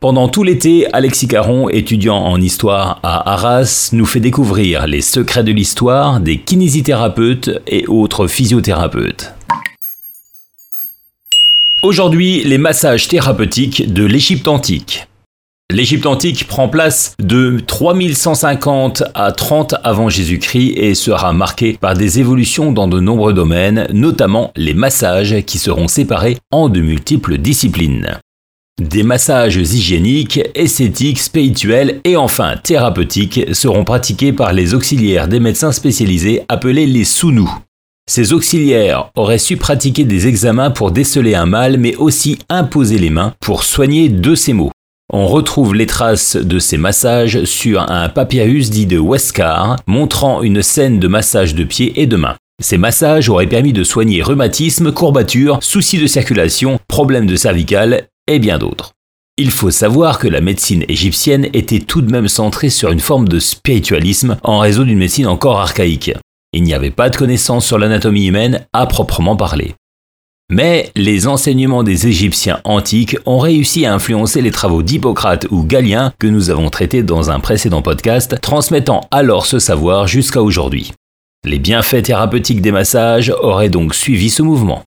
Pendant tout l'été, Alexis Caron, étudiant en histoire à Arras, nous fait découvrir les secrets de l'histoire des kinésithérapeutes et autres physiothérapeutes. Aujourd'hui, les massages thérapeutiques de l'Égypte antique. L'Égypte antique prend place de 3150 à 30 avant Jésus-Christ et sera marquée par des évolutions dans de nombreux domaines, notamment les massages qui seront séparés en de multiples disciplines. Des massages hygiéniques, esthétiques, spirituels et enfin thérapeutiques seront pratiqués par les auxiliaires des médecins spécialisés appelés les sounous. Ces auxiliaires auraient su pratiquer des examens pour déceler un mal mais aussi imposer les mains pour soigner de ces maux. On retrouve les traces de ces massages sur un papyrus dit de Westcar, montrant une scène de massage de pieds et de mains. Ces massages auraient permis de soigner rhumatisme, courbatures, soucis de circulation, problèmes de cervical et bien d'autres. Il faut savoir que la médecine égyptienne était tout de même centrée sur une forme de spiritualisme en raison d'une médecine encore archaïque. Il n'y avait pas de connaissances sur l'anatomie humaine à proprement parler. Mais les enseignements des Égyptiens antiques ont réussi à influencer les travaux d'Hippocrate ou Galien que nous avons traités dans un précédent podcast, transmettant alors ce savoir jusqu'à aujourd'hui. Les bienfaits thérapeutiques des massages auraient donc suivi ce mouvement.